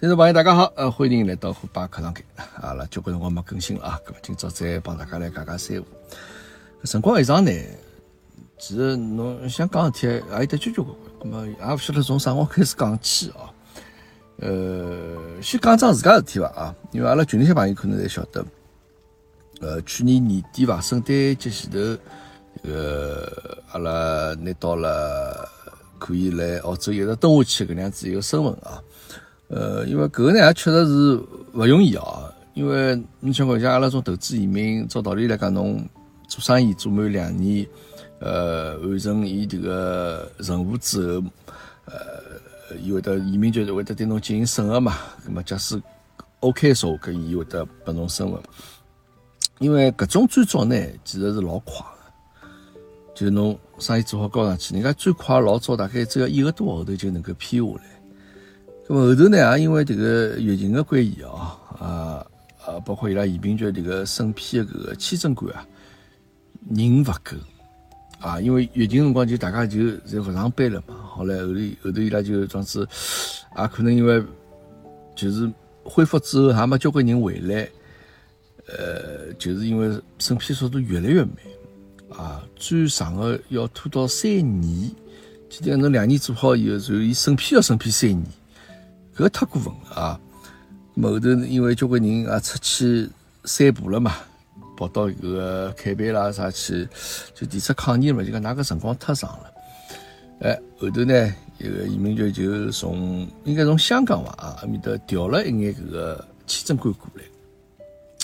听众朋友，大家好，呃，欢迎来到虎爸课堂间。阿拉交关辰光没更新了啊，咁么今朝再帮大家来讲讲三胡。辰光一长呢，其实侬想讲事体也有得交交关关，咁么也勿晓得从啥辰光开始讲起哦。呃，先讲桩自家事体伐啊，因为阿拉群里向朋友可能侪晓得，呃，去年年底伐，圣诞节前头，这个阿拉拿到了可以来澳洲一直蹲下去搿能样子一个身份啊。呃，因为搿个呢也确实是勿容易啊。因为你想讲像阿拉种投资移民，照道理来讲，侬做生意做满两年，呃，完成伊迭个任务之后，呃，伊会得移民局会得对侬进行审核嘛。那么假使 OK 说，搿伊会得拨侬身份。因为搿种最早呢，其实是老快的，就侬生意做好交上去，人家最快老早大概只要一个多号头就能够批下来。后头呢，也因为这个疫情的关系啊，啊啊，包括伊拉移民局这个审批的搿个签证官啊，人勿够啊，因为疫情辰光就大家就侪勿上班了嘛。后来后头后头伊拉就装子，也可能因为就是恢复之后，还没交关人回来，呃，就是因为审批速度越来越慢啊，最长的要拖到三年。记得侬两年做好以后，然后伊审批要审批三年。搿太过分了啊！后头因为交关人也出去散步了嘛，跑到搿个开盘啦啥去，就提出抗议嘛，就讲哪个辰光太长了。哎，后头呢，一个移民局就从应该从香港伐啊，埃面搭调了一眼搿个签证官过来。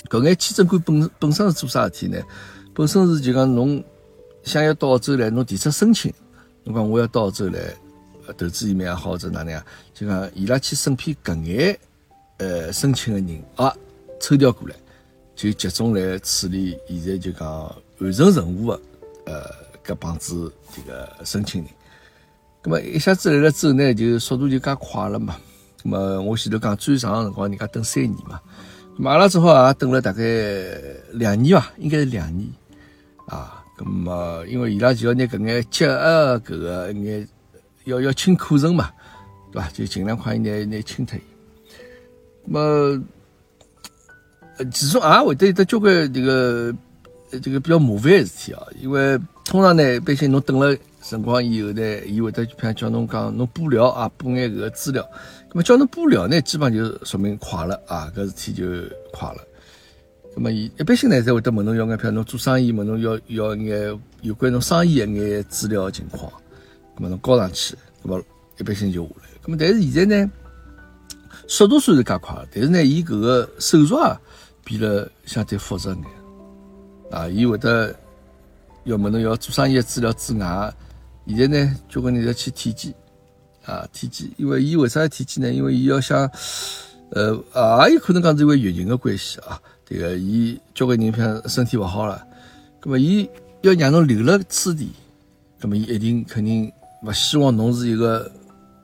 搿眼签证官本本身是做啥事体呢？本身是就讲侬想要到澳洲来，侬提出申请，侬讲我要到澳洲来。投资移民也好，或者哪能样，就讲伊拉去审批搿眼呃申请个人啊，抽调过来，就集中来处理现在就讲完成任务的呃搿帮子这个申请人。咁么一下子来了之后呢，就速度就加快了嘛。咁么我前头讲最长个辰光，人家等三年嘛。咁阿拉正好也等了大概两年吧，应该是两年啊。咁么因为伊拉就要拿搿眼结合搿个眼。要要清库存嘛，对吧？就尽量快一点拿清脱。那么，呃，其中也会得有得交关这个这个比较麻烦的事体啊。因为通常呢，一般性侬等了辰光以后呢，伊会得就譬如叫侬讲侬补料啊，补眼搿个资料。那么叫侬补料呢，基本上就说明快了啊，搿事体就快了。那么伊一般性呢，才会得问侬要眼，譬如侬做生意问侬要要眼有关侬生意一眼资料情况。咁么侬交上去，咁么一般性就下来。咁么但是现在呢，速度虽然加快了，但是呢，伊搿个手续啊变了相对复杂眼。啊，伊会得要么侬要做生意的资料之外，现在呢，交关人要去体检啊，体检。因为伊为啥要体检呢？因为伊要想，呃，也有可能讲是因为疫情的关系啊。这个，伊交关人像身体勿好了，那么伊要让侬留了此地，那么伊一定肯定。勿希望侬是一个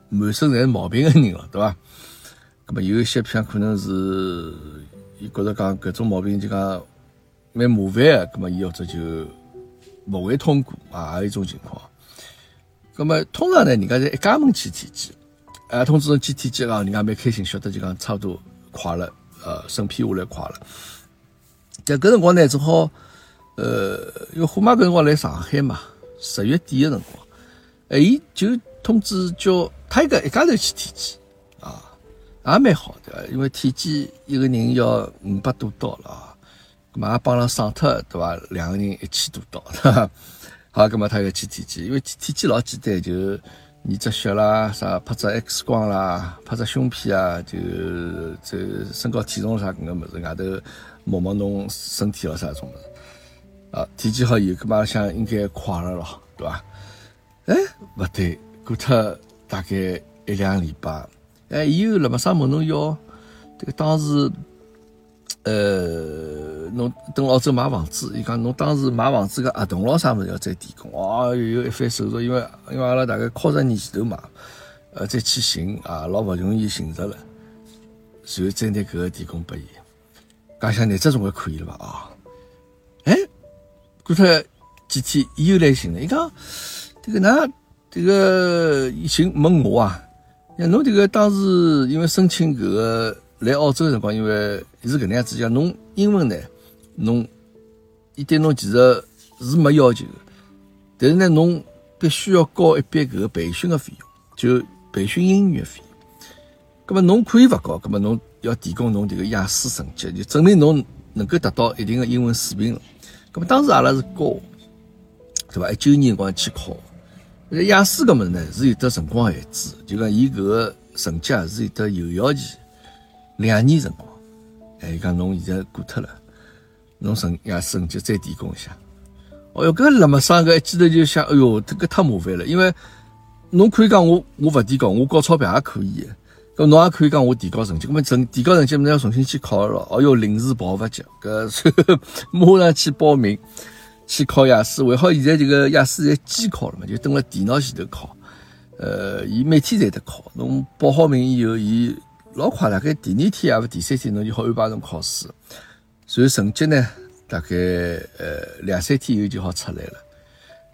满身侪毛病的人了，对伐？咁么有一些像可能是伊觉着讲搿种毛病就讲蛮麻烦个，咁么伊或者就勿会通过啊，也有一种情况。咁么通常呢，人家是一家门去体检，啊，通知侬去体检啊，人家蛮开心，晓得就讲差不多快了，呃，审批下来快了。但搿辰光呢，正好，呃，因为虎妈搿辰光来上海嘛，十月底的辰光。哎，伊就通知叫他一个一家头去体检啊，也蛮好的，因为体检一个人要五百多刀了啊，咁嘛也帮了省脱对伐？两个人一千多刀，好，咁么他要去体检，因为体检老简单，就验只血啦，啥拍只 X 光啦，拍只胸片啊，就这身高体重啥搿个物事，外头摸摸侬身体咯啥种物事，啊，体检好以后，咁嘛想应该快了咯，对伐？哎，勿对，过脱大概一两礼拜，哎，伊又辣么啥问侬要？这个当时，呃，侬等澳洲买房子，伊讲侬当时买房子个合同咯啥物事要再提供，哦，有一番手续，因为因为阿拉大概靠十年前头买，呃，再去寻啊，老勿容易寻着了，然后再拿搿个提供拨伊，讲想拿这总归可以了吧？啊，哎，过脱几天，伊又来寻了，伊讲。这个呢，这个寻问我啊，那侬这个当时因为申请搿个来澳洲的辰光，因为是搿能样子讲，侬英文呢，侬伊对侬其实是没要求的，但是呢，侬必须要交一笔搿个培训的费用，就培训英语的费用。葛么侬可以勿交，葛么侬要提供侬这个雅思成绩，就证明侬能够达到一定的英文水平了。葛么当时阿拉是交，对伐？一九年辰光去考。那雅思搿物事呢，是有得辰光限制，就讲伊搿个成绩啊是有得有效期，两年辰光。哎，讲侬现在过脱了，侬成雅思成绩再提供一下。哦哟，搿辣么生个一记头就想，哎哟，这个太麻烦了，因为侬可以讲我我勿提高，我交钞票也可以，搿侬也可以讲我提高成绩，搿么成提高成绩，侬要重新去考了。哦哟，临时抱勿急，搿马上去报名。去考雅思，还好现在这个雅思在机考了嘛，就登了电脑前头考。呃，伊每天侪得考，侬报好名以后，伊老快，大概第二天啊勿第三天，侬就好安排侬考试。所以成绩呢，大概呃两三天以后就好出来了。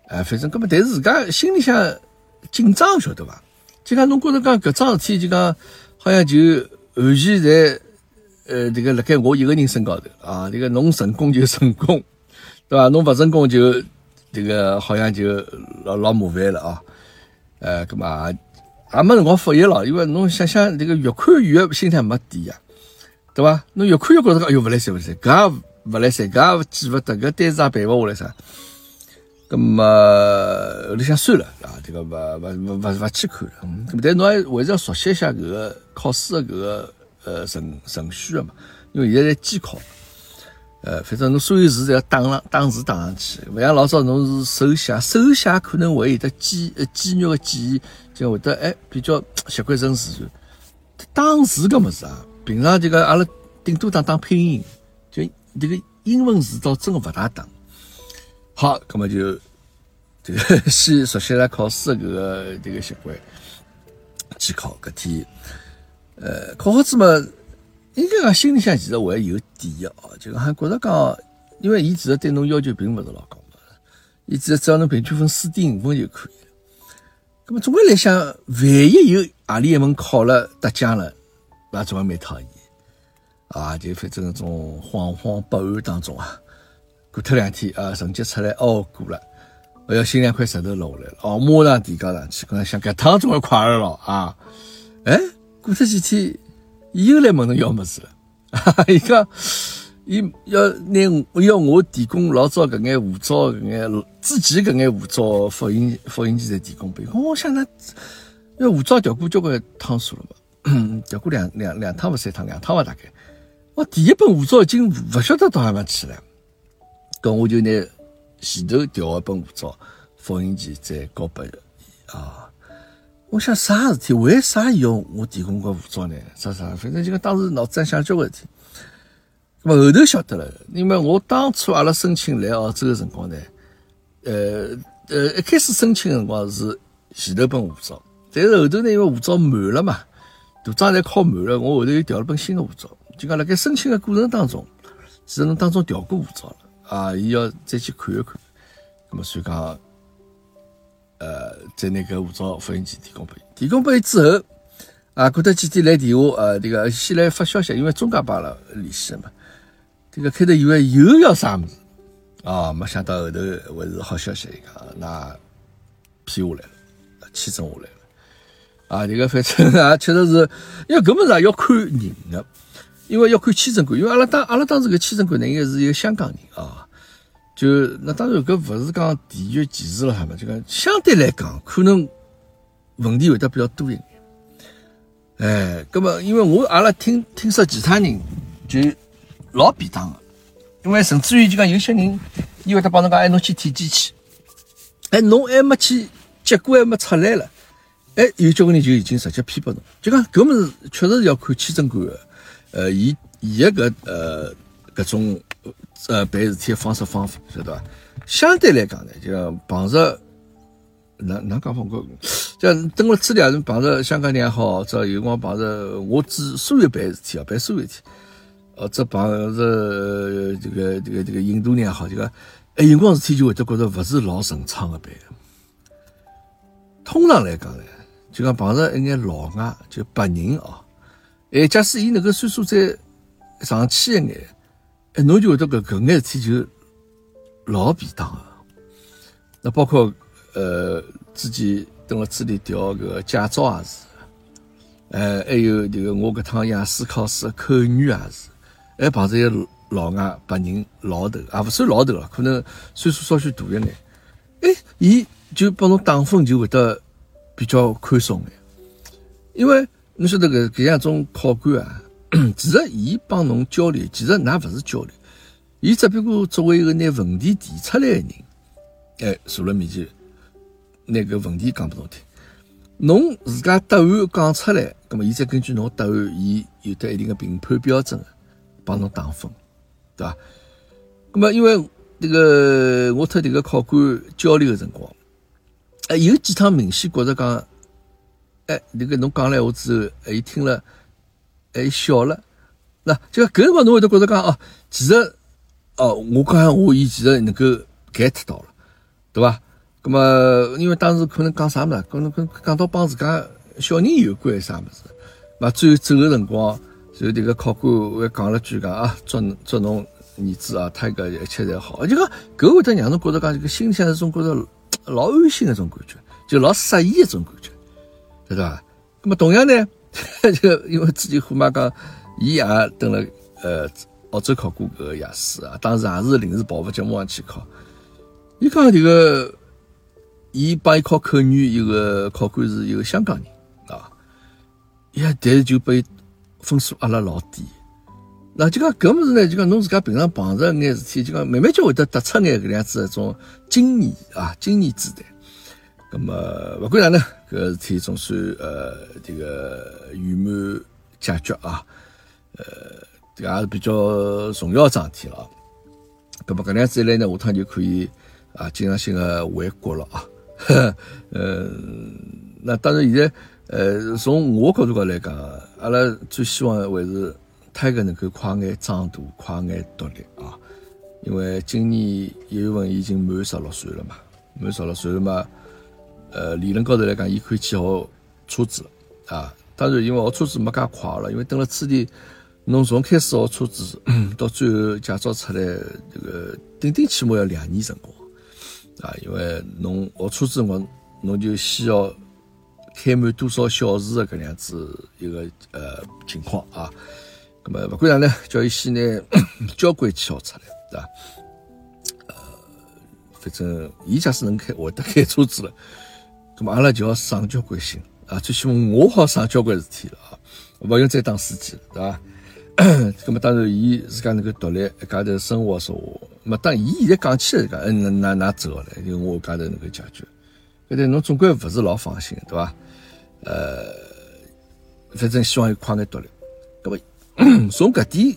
哎，反正搿么，但是自家心里向紧张，晓得伐？就讲侬觉着讲搿桩事体，就讲好像就完全在呃这个辣盖我一个人身高头啊，这个侬成功就成功。对吧？侬勿成功就这个好像就老老麻烦了啊！呃，干嘛也没辰光复习了，因为侬想想这个越看越心态没底呀，对吧？侬越看越觉着哎哟勿来塞勿来塞，搿也勿来塞，搿也记勿得，搿单词也背勿下来啥。咁么后头想算了啊，这个勿勿勿勿勿去看了。嗯，但侬还还是要熟悉一下搿个考试的搿个呃程程序的嘛，因为现在在机考。呃，反正侬所有字侪要打上打字打上去，勿像老早侬是手写，手写可能会有得肌呃肌肉的记忆，就会得哎比较习惯成自然。打字搿么事啊，平常这个阿拉顶多打打拼音，就这个英文字倒真个勿大打。好，搿么就这个先熟悉了考试搿个这个习惯，去考搿天，呃，考好之嘛。应该讲心里向其实还有底的哦，就讲还觉着讲，因为伊其实对侬要求并勿是老高嘛，伊只只要侬平均分四点五分就可以了。那么总归来想，万一有何里一门考了得奖了，那总归蛮讨厌啊！就反正种惶惶不安当中啊，过脱两天啊，成绩出来哦过了，我要心两块石头落下来了哦，马上提高上去，可能想搿趟总归快了啊！哎，过脱几天。伊又来问侬要么子了，伊讲，伊要拿要我提供老早搿眼护照搿眼之前搿眼护照复印复印件侪提供拨伊。我想那，因为护照调过交关趟数了嘛，调过两两两趟勿三趟两趟伐大概。我第一本护照已经勿晓得到哪方去了，搿我就拿前头调一本护照复印件再交拨伊啊。我想啥事体？为啥要我提供个护照呢？啥啥？反正就讲当时脑子里想交关事体。那么后头晓得了，因为我当初阿拉申请来澳洲的辰光呢，呃呃，一开始申请的辰光是前头本护照，但是后头呢，因为护照满了嘛，图章侪考满了，我后头又调了本新的护照。就讲辣盖申请的过程当中，其实侬当中调过护照了啊，伊要再去看一看。那么所以讲。呃，在那个护照复印件提供拨伊，提供拨伊之后，啊，过脱几天来电话，呃，这个先来发消息，因为中介帮阿拉联系嘛。这个开头以为又要啥物事，啊，没想到后头还是好消息，讲那批下来了，签证下来了。啊，这个反正啊，确实是，因为搿物事也要看人的，因为要看签证官，因为阿拉当阿拉当时个签证官呢，应该是一个香港人啊。就那当然，搿勿是讲地域歧视了，哈嘛，就讲相对来讲，可能问题会得比较多一点。哎，葛么，因为我阿拉听听说其他人就老便当个，因为甚至于就讲有些人，伊会得帮侬讲，哎，侬去体检去，哎，侬还没去，结果还没出来了，哎，有交关人就已经直接批拨侬，就讲搿么事确实是要看签证官个，呃，伊伊个搿呃搿种。呃，办事体的方式方法，晓得伐？相对来讲呢，就像碰着，哪哪讲法？我像登了资料，碰着香港人也好，者有光碰着我指所有办事体啊，办所有事体，或者碰着这个这个这个印度人也好，就讲，哎，有光事体就会得觉得勿是老顺畅的办。通常来讲呢，就讲碰着一眼老外，就白人哦。哎，假使伊那个岁数再上去一眼，哎，侬就会得搿搿眼事体就老便当个。那包括呃，自己等了这里调搿个驾照也是，呃，还有迭个我搿趟雅思考试口语也是，还碰着一个老外白人老头，也勿算老头了，可能岁数稍许大一眼。哎，伊就帮侬打分就会得比较宽松眼，因为侬晓得搿搿样种考官啊，其实伊帮侬交流，其实㑚勿是交流，伊只不过作为一个拿问题提出来的人，哎，坐辣面前拿搿问题讲拨侬听，侬自家答案讲出来，葛末伊再根据侬答案，伊有得一定的评判标准，帮侬打分，对伐？葛末因为。这个我特迭个考官交流的辰光，哎，有几趟明显觉着讲，哎，那个侬讲了话之后，伊听了，哎，笑了。那就搿辰光侬会得觉着讲哦，其实哦，我讲话伊其实能够 get 到了，对伐？那么因为当时可能讲啥物事，可能跟讲到帮自家小人有关啥物事，那最后走个辰光，就迭个考官还讲了句讲啊，祝祝侬。儿子啊，他个一切侪好，就讲搿会得让侬觉着讲这个心里向是种觉着老安心的种感觉，就老适意的种感觉，对伐？那么同样呢，就因为之前虎妈讲，伊也登了呃澳洲考过搿个雅思啊，当时也是临时抱佛脚马上去考。伊讲迭个，伊帮伊考口语一个考官是一个香港人啊，呀，但是就被分数压了老低。那就讲搿物事呢，就讲侬自家平常碰着眼事体，就讲慢慢就会得得出眼搿样子一种经验啊，经验之谈。那么勿管哪能，搿事体总算呃这个圆满解决啊，呃，这个也是比较重要桩事体了。那么搿能样子一来呢，下趟就可以啊经常性的回国了啊。呃，那当然现在呃从我角度高来讲，阿拉最希望还是。泰格能够快眼长大，快眼独立啊！因为今年一月份已经满十六岁了嘛，满十六岁了嘛，呃，理论高头来讲，伊可以去学车子啊。当然，因为学车子没介快了，因为等了此地，侬从开始学车子 到最后驾照出来，这个顶顶起码要两年辰光啊。因为侬学车子辰光，侬就需要开满多少小时的搿样子一个呃情况啊。么勿管哪能，叫伊先拿 交关去学出来，对伐？呃，反正伊假使能开，会得开车子了，咁么阿拉就要省交关心啊！最起码我好省交关事体了啊！勿用再当司机了，对伐？咁么当然，伊自家能够独立一家头生活说话，么当伊现在讲起来讲，嗯，那那走了，就我一家头能够解决。但侬总归勿是老放心，对伐？呃，反正希望伊快点独立，咁么。从搿点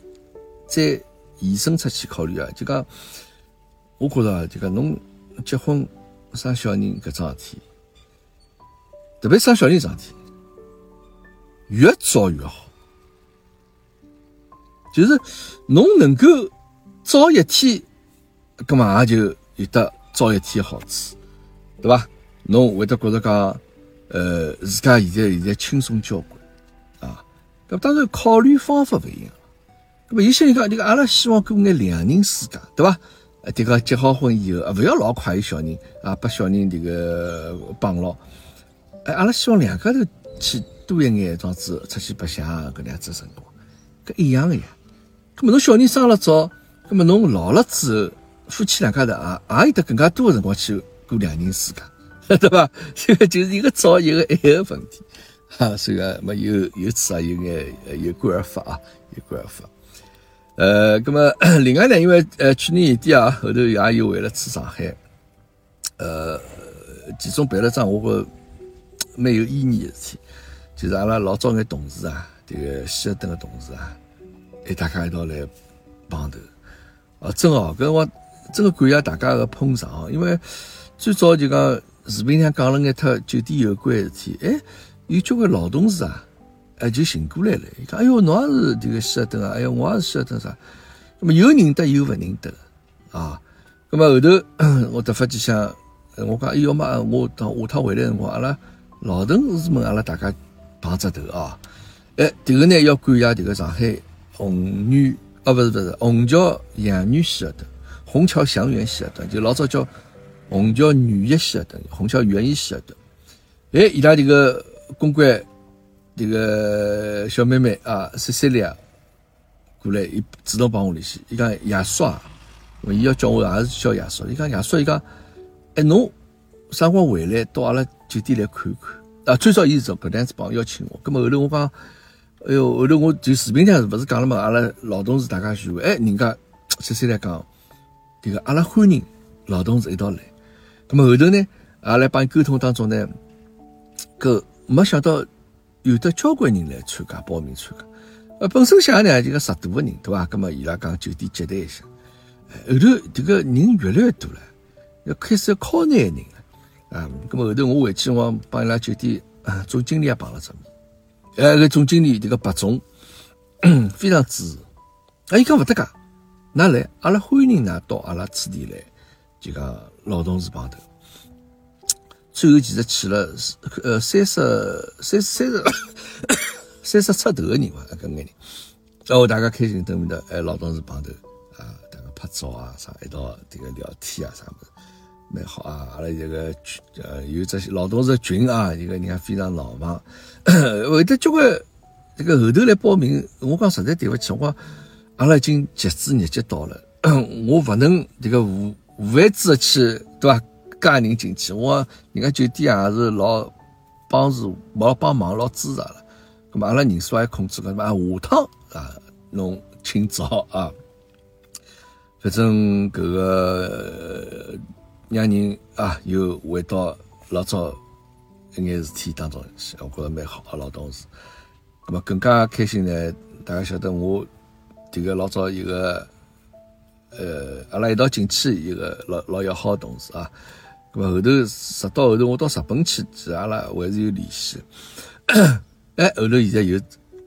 再延伸出去考虑啊，就讲，我觉着啊，就讲侬结婚生小人搿桩事体，特别生小人桩事体，越早越好。就是侬能够早一天，葛末也就有得早一天好处，对伐？侬会得觉着讲，呃，自家现在现在轻松交关。那当然，考虑方法不一样。那么有些人讲，这个阿拉希望过眼两人世界，对吧？呃，这个结好婚以后啊，不要老快有小人啊，把小人这个绑牢。哎，阿拉希望两家头去多一眼，这样子出去白相搿样子辰光，搿一样的呀。那么侬小人生了早，那么侬老了之后，夫妻两家头啊，也有得更加多的辰光去过两人世界，对吧？这个就是一个早一个晚的问题。啊，所以啊，么有有此啊，有眼有感而发啊，有感而发。呃，那么 另外呢，因为呃去年年底啊，后头也有回了次上海，呃，其中办了张我觉蛮有意义的事体，就是阿拉老早眼同事啊，这个希尔顿的同事啊，一大家一道来碰头，啊，真哦，搿我真个感谢大家个捧场，因为最早就讲视频上讲了眼特酒店有关的事体，哎。有交关老同事啊，哎，就寻过来了。伊讲：“哎哟，侬也是这个希尔顿啊？哎哟，我也是希尔顿啥？那么有认得，有勿认得啊？那么后头我突发奇想，我讲：哎哟妈，我到下趟回来辰光，阿拉老同事们阿拉大家碰只头啊！哎，迭个呢要感谢迭个上海红女啊，不是不是虹桥杨女希尔顿，虹桥祥源希尔顿，就老早叫虹桥女一希尔顿，虹桥园艺希尔顿。哎，伊拉迭个公关迭个小妹妹啊，C C 利亚过来，伊主动帮我联系，伊讲爷叔啊，伊要叫我也是叫爷叔，伊讲爷叔，伊讲，哎侬啥辰光回来到阿拉酒店来看看？啊，最早伊是搿样子帮邀请我，葛末后头我讲，哎哟，后头我就视频上勿是讲了嘛，阿拉老同事大家聚会，哎，人家直接来讲，迭个阿拉欢迎老同事一道来。葛末后头呢，阿拉帮伊沟通当中呢，搿没想到有的交关人来参加报名参加。呃，本身想呢就个十多个人，对伐？葛末伊拉讲酒店接待一下，后头迭个人越来越多了，要开始要靠难人了。啊，咁么后头我回去，我帮伊拉酒店啊总经理也碰了着面，哎，个总经理这个白总 非常支持，啊，伊讲勿得噶，㑚来，阿拉欢迎㑚到阿拉此地来，就讲老同事碰头。最后其实去了呃三十三三十三十 出头个人伐，搿眼人，然后大家开心等面的，哎，老同事碰头啊，大家拍照啊啥，一道迭个聊天啊啥物事。蛮好啊，阿拉这个群呃有这些老同事群啊，一个人家非常闹忙，会得交关这个后头来报名，我讲实在对不起，我讲阿拉已经截止日节到了，我不能这个无无位置去对吧？加人进去，我人家酒店也是老帮助、老帮忙、老支持了，那么阿拉人数还控制了，那么下趟啊，侬请早啊，反正搿个。让人啊又回到老早一眼事体当中去，我觉着蛮好，老同事。那么更加开心呢，大家晓得我这个老早一个呃，阿拉一道进去一个老老要好同事啊。那么后头直到后头我到日本去，其实阿拉还是有联系。哎，后头现在又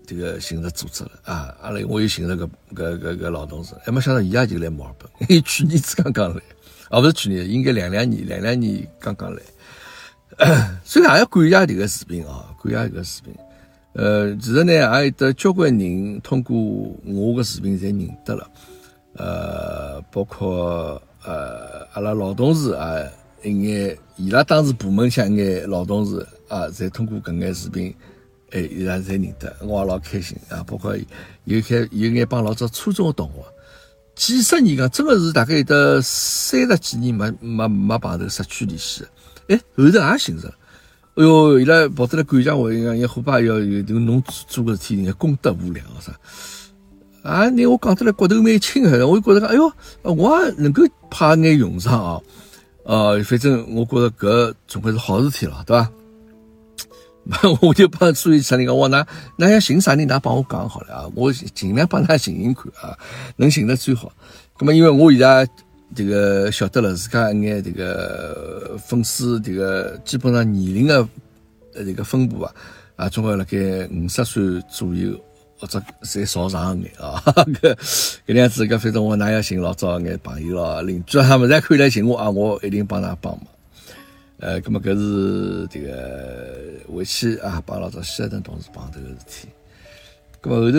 这个寻着组织了啊，阿拉我又寻着个个个个老同事，还没想到伊也就来墨尔本，因为去年子刚刚来。哦，不是去年，应该两两年，两两年刚刚来。所以还要感谢这个视频啊，感谢这个视频。呃，其实呢，也有得交关人通过我个视频才认得了。呃，包括呃阿拉老同事啊，一眼伊拉当时部门向一眼老同事啊，才通过搿眼视频，哎，伊拉才认得，我也老开心啊。包括有开有眼帮老早初中的同学。几十年讲，真的是大概有得三十几年没没没碰头，失去联系。哎，后头也寻着了。哎哟，伊拉跑得来感谢我，讲讲虎爸要有这个侬做做个事体，功德无量啥。啊，你我讲得来骨头蛮轻的，我就觉得讲，哎哟，我也能够派眼用场啊。呃，反正我觉着搿总归是好事体了，对吧？我就帮所有啥人讲，我那那要寻啥人，㑚帮我讲好了啊！我尽量帮㑚寻寻看啊，能寻得最好。那么因为我现在这个晓得了，自家一眼这个粉丝这个基本上年龄的呃这个分布啊，啊，总归辣盖五十岁左右或者再稍长一眼啊。搿 搿样子，搿反正我哪要寻老早眼朋友咯、邻居啊，他们再可以来寻我啊，我一定帮㑚帮忙。呃，咁么搿是这个回去啊，帮老早希尔顿同事碰头个事体。咁么后头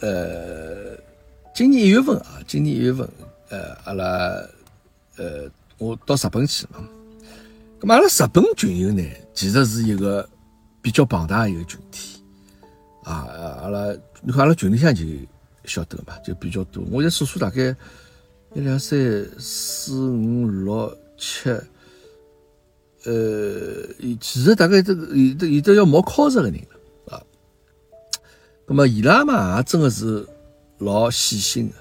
呃，今年一月份啊，今年一月份呃，阿拉呃，我到日本去嘛。咁么阿拉日本群友呢，其实是一个比较庞大一个群体啊。阿拉你看阿拉群里向就晓得嘛，就比较多。我再数数，大概一两三四五六七。呃，其实大概这个有的有的要冒考试的人了啊。那么伊拉嘛，也真的是老细心的。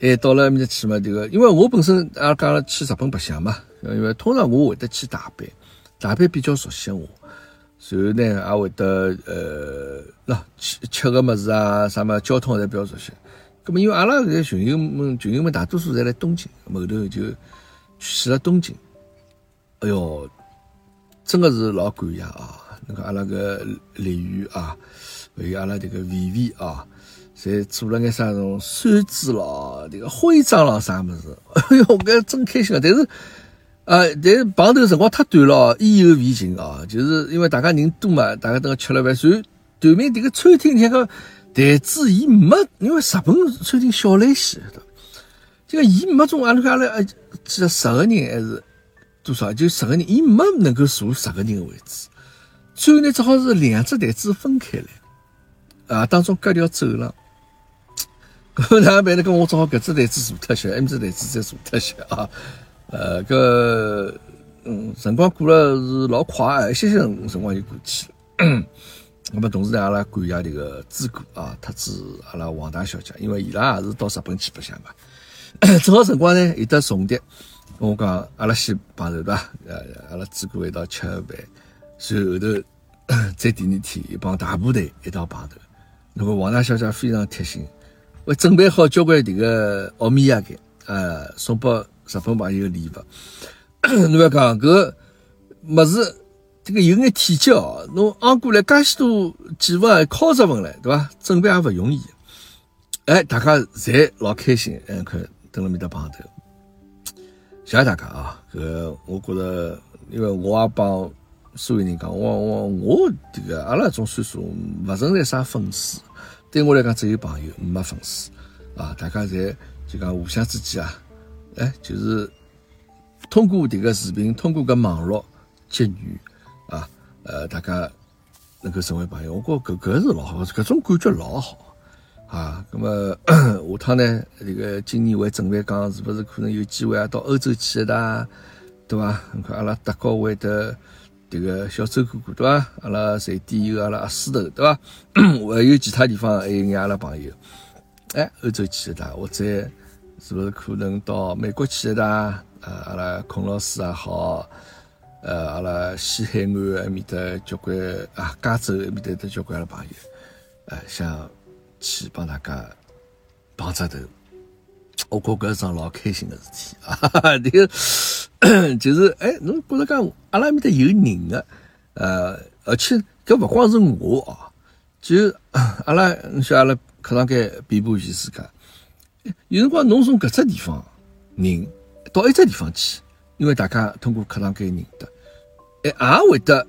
哎，到了埃面去嘛，这个因为我本身也讲了去日本白相嘛，因为通常我会得去大阪，大阪比较熟悉我，然后呢也会得呃，那吃吃个么子啊，啥么交通也比较熟悉。那么因为阿拉个群友们，群友们大多数在来东京，后头就去了东京。哎哟！真的是老感谢啊！那个阿拉个李宇啊，还有阿拉这个 VV 啊，侪做了眼啥种扇子咯，这个徽章咯啥么子？哎哟，搿真开心啊！但是呃，但是碰头辰光太短了，意犹未尽啊！就是因为大家人多嘛，大家等吃了饭，所以对面迭个餐厅像个台子，伊没，因为日本餐厅小来些的，这个伊没种阿拉阿拉记得十个人还是多少，就十个人，伊没能够坐十个人的位置，最后呢只好是两只台子分开来，啊，当中隔条走廊。搿哪办呢？跟我只好搿只台子坐脱些，埃面只台子再坐脱些啊。呃，搿嗯，辰光过了是老快，一歇歇辰光就过去了。那么同时呢，阿拉感谢迭个朱哥啊，特子阿拉王大小姐，因为伊拉也是到日本去白相嘛。正好辰光呢，有得重叠，我讲阿拉先碰头对伐？呃，阿拉几个一道吃个饭，随后头 再第二天一帮大部队一道碰头。那么王大小姐非常贴心。我准备好交关迭个奥米亚给，呃，送拨日本朋友礼物。侬要讲搿物事，这个有眼体积哦，侬昂过来介许多几份、考十份唻，对伐？准备也勿容易。哎，大家侪老开心，嗯，看等辣面搭碰头。谢谢大家啊！搿我觉着，因为我也帮所有人讲，我我我迭个阿拉种岁数勿存在啥粉丝。对我来讲，只有朋友，没粉丝啊！大家侪就讲互相之间啊，哎，就是通过这个视频，通过个网络结缘啊，呃，大家能够成为朋友，我觉搿搿是老好，搿种感觉老好啊！那么下趟呢，这个今年会准备讲，是不是可能有机会啊，到欧洲去一趟，对伐？你看阿拉德国会的。这个小周哥哥对伐？阿拉瑞典有阿拉阿斯头对伐？还有其他地方还有眼阿拉朋友，哎，欧洲去一趟，或者是不是可能到美国去一趟？呃，阿拉孔老师也好，呃，阿拉西海岸埃面的交关啊，加州埃面的交关阿拉朋友，呃，像去帮大家碰着头，我觉搿是桩老开心的事体啊！这个。就是哎，侬觉着讲阿拉埃面搭有人个，呃，而且搿勿光是我哦，就阿拉你像阿拉课堂间遍布全世界，有辰光侬从搿只地方人到一只地方去，因为大家通过课堂间认得，哎，也会得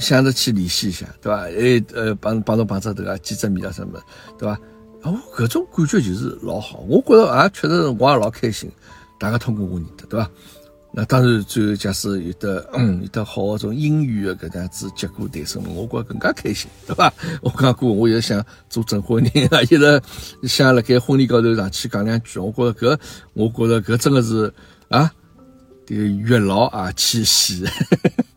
想着去联系一下，对伐？哎，呃，帮帮侬碰着头啊，见只面啊什么，对伐？哦，搿种感觉就是老好，我觉着啊，确实我也老开心，大家通过我认得，对伐？那当然，最后假使有的嗯有的好的种姻缘的搿样子结果诞生，我觉更加开心，对伐？我讲过，我也想做证婚人啊，一直想辣盖婚礼高头上去讲两句。我觉着搿，我觉着搿真的是啊，这个月老啊，七夕。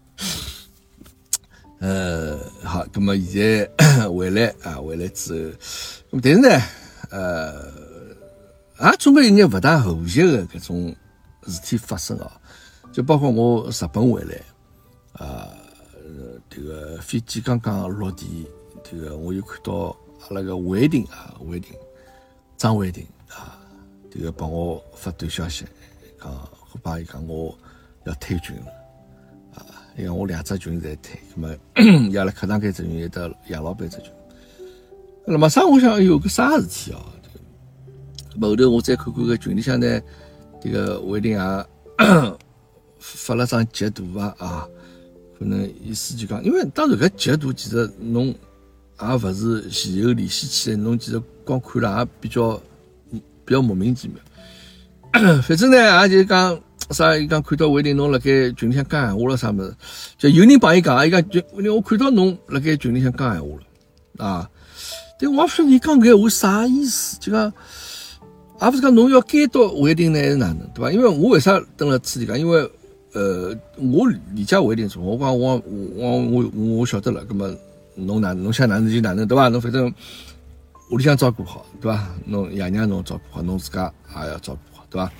呃，好，那么现在 回来啊，回来之后，但是呢，呃，啊，总归有眼勿大和谐的搿种事体发生啊。就包括我日本回来，啊，这个飞机刚刚落地，这个我又看到阿拉个韦霆啊，韦霆，张韦霆啊，这个帮我发短消息，讲虎爸伊讲我要退群了，因为我两只群在退，那么伊拉课堂间只群，有得杨老板只群，那么上我想，哎呦，个啥事体哦？后头我再看看个群里向呢，这个韦霆啊。发了张截图啊啊，可能意思就讲，因为当然搿截图其实侬也勿是前后联系起来，侬其实光看了也比较比较莫名其妙。反正呢，也就讲啥，伊讲看到伟霆侬辣盖群里向讲闲话了啥物事，就有人帮伊讲，伊讲就我看到侬辣盖群里向讲闲话了啊。但我勿晓得你讲搿话啥意思，就讲也勿是讲侬要监督伟霆呢，还是哪能，对伐？因为我为啥登了此地讲？因为呃，我理解我一定错，我讲我我我我晓得了，那么侬哪侬想哪能就哪能，对伐？侬反正屋里向照顾好，对伐？侬爷娘侬照顾好，侬自家也要照顾好，对伐？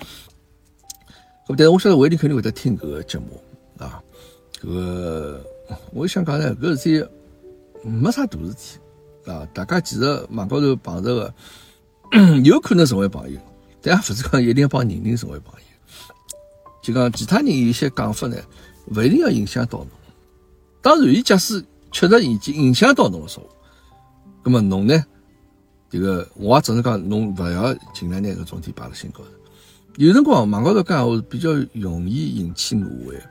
咁但是我晓得我一定肯定会得听搿个节目啊，搿个我想讲呢，搿事体没啥大事体啊，大家其实网高头碰着个 有可能成为朋友，但也勿是讲一定要帮人人成为朋友。就讲其他人有些讲法呢，勿一定要影响到侬。当然，伊假使确实已经影响到侬了，说，那么侬呢？这个我也只能讲，侬勿要尽量拿搿种事体摆辣心高头。有辰光网高头讲闲话是比较容易引起误会，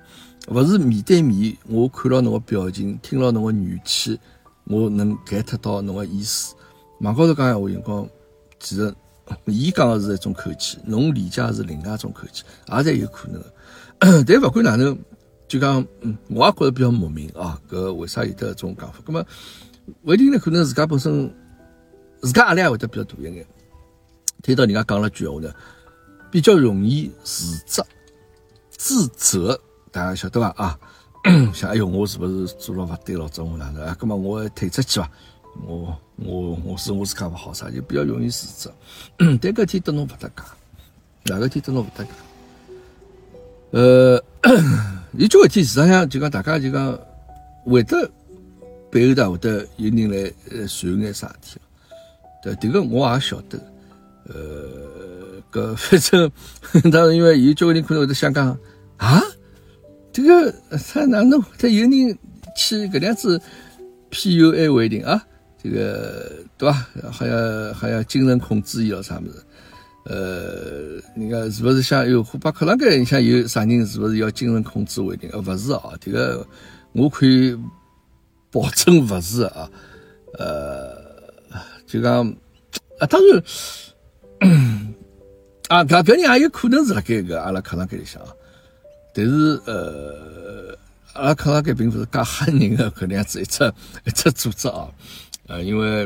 勿是面对面，我看牢侬个表情，听牢侬个语气，我能 get 到侬个意思。网高头讲闲话，辰光其实伊讲个是一种口气，侬理解是另外一种口气，也侪有可能。但勿管哪能，就讲，嗯，我也觉着比较莫名啊。搿为啥有得搿种讲法？葛末勿一定呢，可能自家本身自家压力也会得比较大一眼。听到人家讲了句闲话呢。比较容易自责、自责，大家晓得伐？啊，想哎哟，我是不是做了勿对了？怎么哪能啊？葛末我退出去伐？我我我是我自家勿好啥，就比较容易自责。但搿天跟侬勿搭界，哪个天跟侬勿搭界？呃，有交关天，实际上就讲大家就讲会得背后头会得有人来呃传眼啥事体，对，迭个我也晓得，呃。搿反正，当然 因为有交关人可能会得想讲啊，这个他哪能他有人去搿样子 PUA 为定啊？这个对伐？还要还要精神控制伊了啥物事？呃，人家是不是想有虎巴克朗盖？你想有啥人是不是要精神控制为定？呃，勿是啊，这个我可以保证勿是啊。呃，就讲啊，当然。嗯啊，搿搿人也有可能是辣盖个阿拉课堂间里向，但是呃，阿拉课堂间并勿是介吓人个搿能样子一只 一只组织啊，呃，因为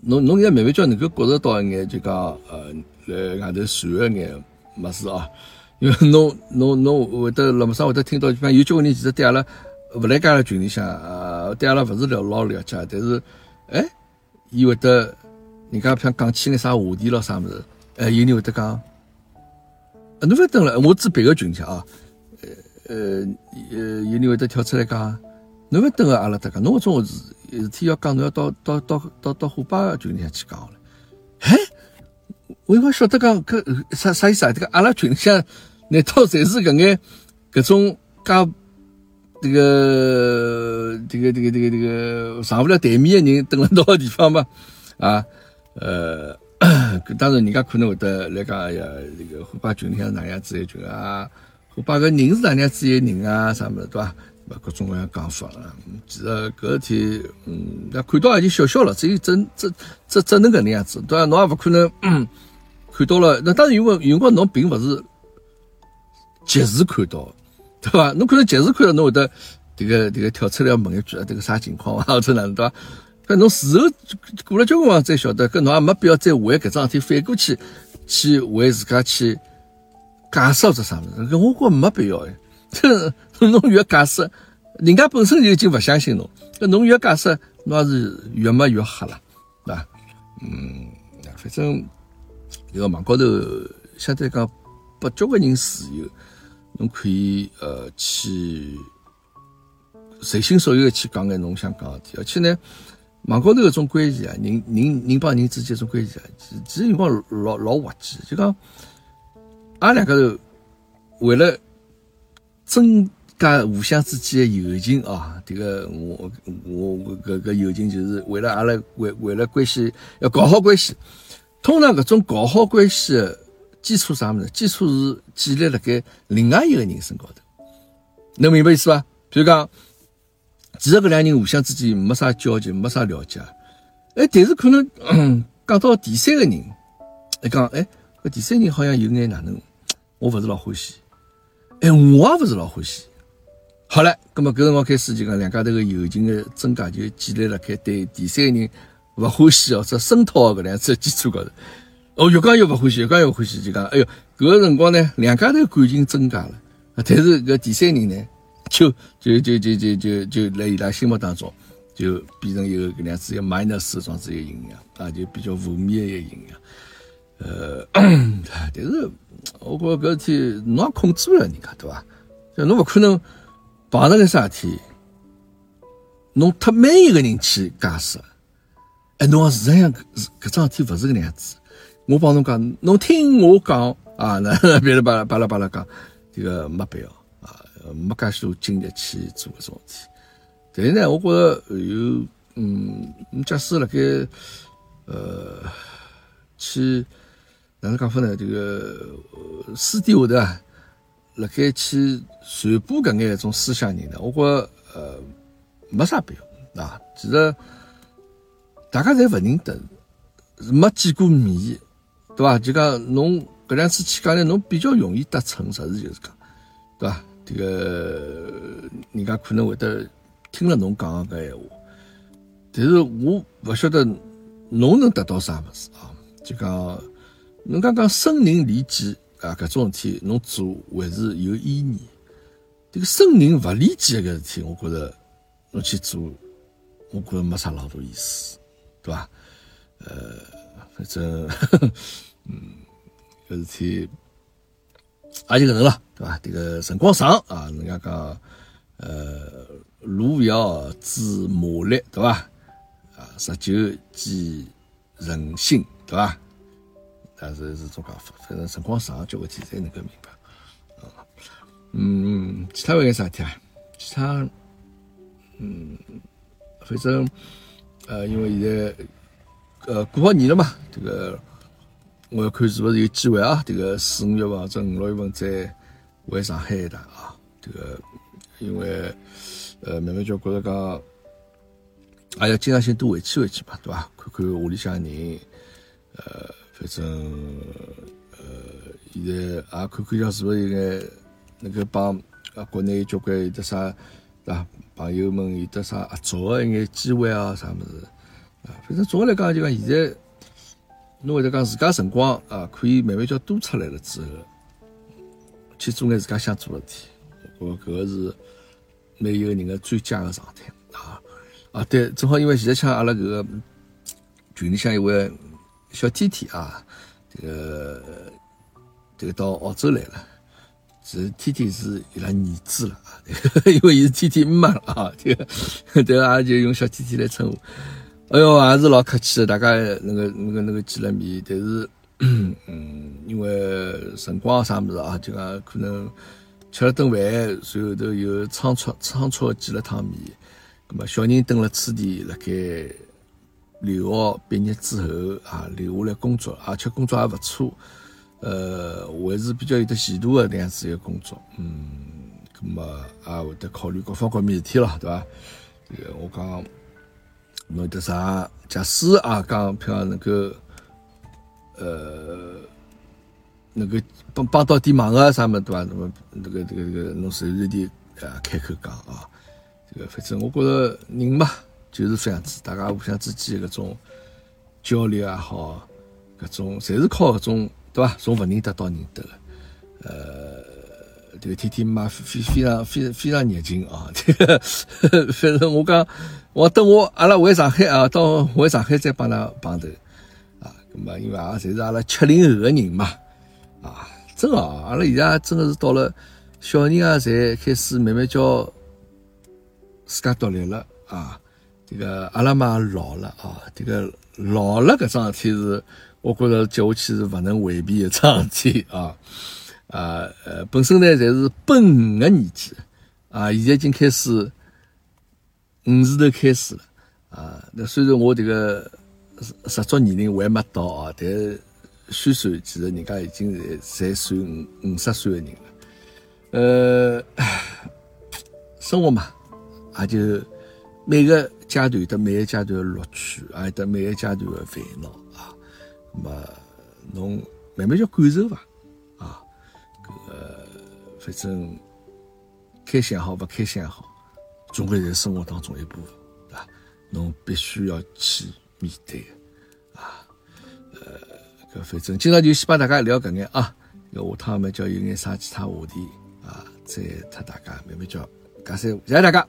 侬侬现在慢慢叫能够觉着到一眼就讲呃辣外头传一眼物事啊，因为侬侬侬会得辣么上会得听到，就讲有交关人其实对阿拉勿来介个群里向啊，对阿拉勿是了老了解，但是哎，伊会得人家像讲起眼啥话题咯啥物事。呃，有人会得讲，啊，侬勿要等了，我只别个群去啊，呃呃呃，有人会得跳出来讲，侬勿要等个阿拉搭讲，侬搿种事事体要讲，侬要到到到到到虎爸群里向去讲了。哎，我应该晓得讲搿啥啥意思啊？这个阿拉群里向难道侪是搿眼搿种讲这个这个这个这个这个上不了台面的人蹲辣到个地方吗？啊，呃。当然，人家可能会得来讲，哎呀，这个虎爸群里向哪样子一群啊？虎爸个人是哪样子一人啊？啥么子对伐？各种各样讲法啊。其实搿事体，嗯，那看到已经小小了，只有只只只只能搿能样子，对伐？侬也勿可能看到了。那当然，因为有辰光侬并勿是及时看到，对伐？侬可能及时看到，侬会得这个这个跳出来问一句啊，这个啥情况啊？或者哪能对伐？搿侬事后过了交关辰光才晓得，搿侬也没必要再为搿桩事体反过去去为自家去解释者啥物事，搿我觉没必要哎。这 侬越解释，人家本身就已经勿相信侬，搿侬越解释，侬也是越没越黑了，对伐？嗯，反正一个网高头相对讲拨交关人自由，侬可以呃去随心所欲的去讲眼侬想讲的事体，而且呢。网高头搿种关系啊，人人人帮人之间种关系啊，其其实辰光老老滑稽。就讲，阿拉两个头为了增加互相之间的友情啊，这个我我搿搿友情就是为了阿拉为为了关系要搞好关系。通常搿种搞好关系的基础啥物事？基础是建立辣盖另外一个人身高头。能明白意思伐？比如讲。其实搿两人互相之间没啥交集，没啥了解。哎，但是可能讲到第三个人，一讲哎，搿第三人好像有眼哪能，我勿是老欢喜。哎，我也勿是老欢喜。好了，葛末搿辰光开始就讲两家头个友情的增加就建立辣盖对第三个人勿欢喜或者声讨搿两子基础高头。哦，越讲越勿欢喜，越讲越欢喜，就讲哎哟，搿个辰光呢，两家头感情增加了，但是搿第三人呢？就就就就就就就在伊拉心目当中，就变成一个搿能样子一个 minus 这样子一个形象啊，就比较负面的一个形象。呃，但是我觉搿事体侬也控制勿了人家，对伐？就侬勿可能碰着个啥事体，侬特每一个人去解释。哎，侬实际上搿搿桩事体勿是搿能样子。我帮侬讲，侬听我讲啊，那别人巴拉巴拉巴拉讲，这个没必要。没介许多精力去做搿种事体，但是呢，我觉着有，嗯，假使辣盖，呃，去哪能讲法呢？这个私底下头啊，辣盖去传播搿眼一种思想人呢，我觉呃没啥必要啊。其实大家侪勿认得，没见过面，对伐？就讲侬搿两次去讲呢，侬比较容易得逞，实事求是讲，对伐？这个人家可能会得听了侬讲搿闲话，但是我勿晓得侬能得到啥物事啊？就讲侬讲讲生人利己啊，搿种事体侬做还是有意义。这个生人勿利己个事体，我觉着侬去做，我觉着没啥老大意思，对伐？呃，反正，嗯，搿事体。也就搿能了，对伐？这个辰光长啊，人家讲，呃，路遥知马力，对伐？啊，十九见人心，对伐？但是是种讲法，反正辰光长，交关事体侪能够明白。嗯，其他还有啥事体啊？其他，嗯，反正，呃，因为现在，呃，过好年了嘛，这个。我要看是不是有机会啊？这个四五月份或者五六月份再回上海一趟啊。这个因为呃，慢慢就觉着讲，也要经常性多回去回去嘛，对吧？看看屋里向人，呃，反正呃，现在也看看像是不是应该能够帮啊国内交关有的啥对吧？朋友们有的啥合作个一眼机会啊啥物事啊。反正总的来讲，就讲现在。侬会得讲自家辰光啊，可以慢慢叫多出来了之后，去做眼自家想做的事体。我搿个是每一个人的最佳的状态啊啊！对，正好因为现在像阿拉搿个群里向一位小天天啊，这个这个到澳洲来了，是天天是伊拉儿子了，因为伊是天天妈了啊，这个这个也就用小天天来称呼。哎哟，还是老客气的，大家那个、那个、那个见了面，但是，嗯，因为辰光啥么子啊，就讲可能吃了顿饭，然后头又仓促、仓促见了趟面，那么小人等了初地，辣盖留学毕业之后啊，留下来工作，而且工作还不错，呃，还是比较有的前途的那样子一个工作，嗯，那么也会得考虑各方各面事体了，对吧？这个我讲。侬得啥？假使啊，讲譬如能够，呃，能够帮帮到点忙啊，啥么对伐？那么那个这个这个，侬随时的啊开口讲啊，这个反正我觉着人嘛就是这样子，大家互相之间搿种交流也好，搿种侪是靠搿种对伐？从勿认得到认得个，呃。这个天天嘛非非常非非常热情啊！这个反正我讲，我等我阿拉回上海啊，到回上海再帮他碰头啊。咁么因为啊，侪是阿拉七零后的人嘛啊，真个阿拉现在真的是到了小人啊，侪开始慢慢叫自家独立了啊。这个阿拉嘛老了啊，这个老了搿桩事体是，我觉着接下去是勿能回避一桩事体啊。啊，呃，本身呢，侪是奔五个年纪，啊，现在已经开始五字头开始了，啊，那虽然我这个实足年龄还没到啊，但虚算其实人家已经侪侪算五五十岁的人了，呃，生活嘛，也就每个阶段的每个阶段的乐趣，也有得每个阶段的烦恼啊，那么侬慢慢叫感受吧。呃，反正开心也好，不开心也好，总归是生活当中一部分，对吧？侬必须要去面对的啊。呃，搿反正今朝就先帮大家聊搿眼啊，要下趟嘛叫有眼啥其他话题啊，再和大家慢慢叫，感谢谢谢大家。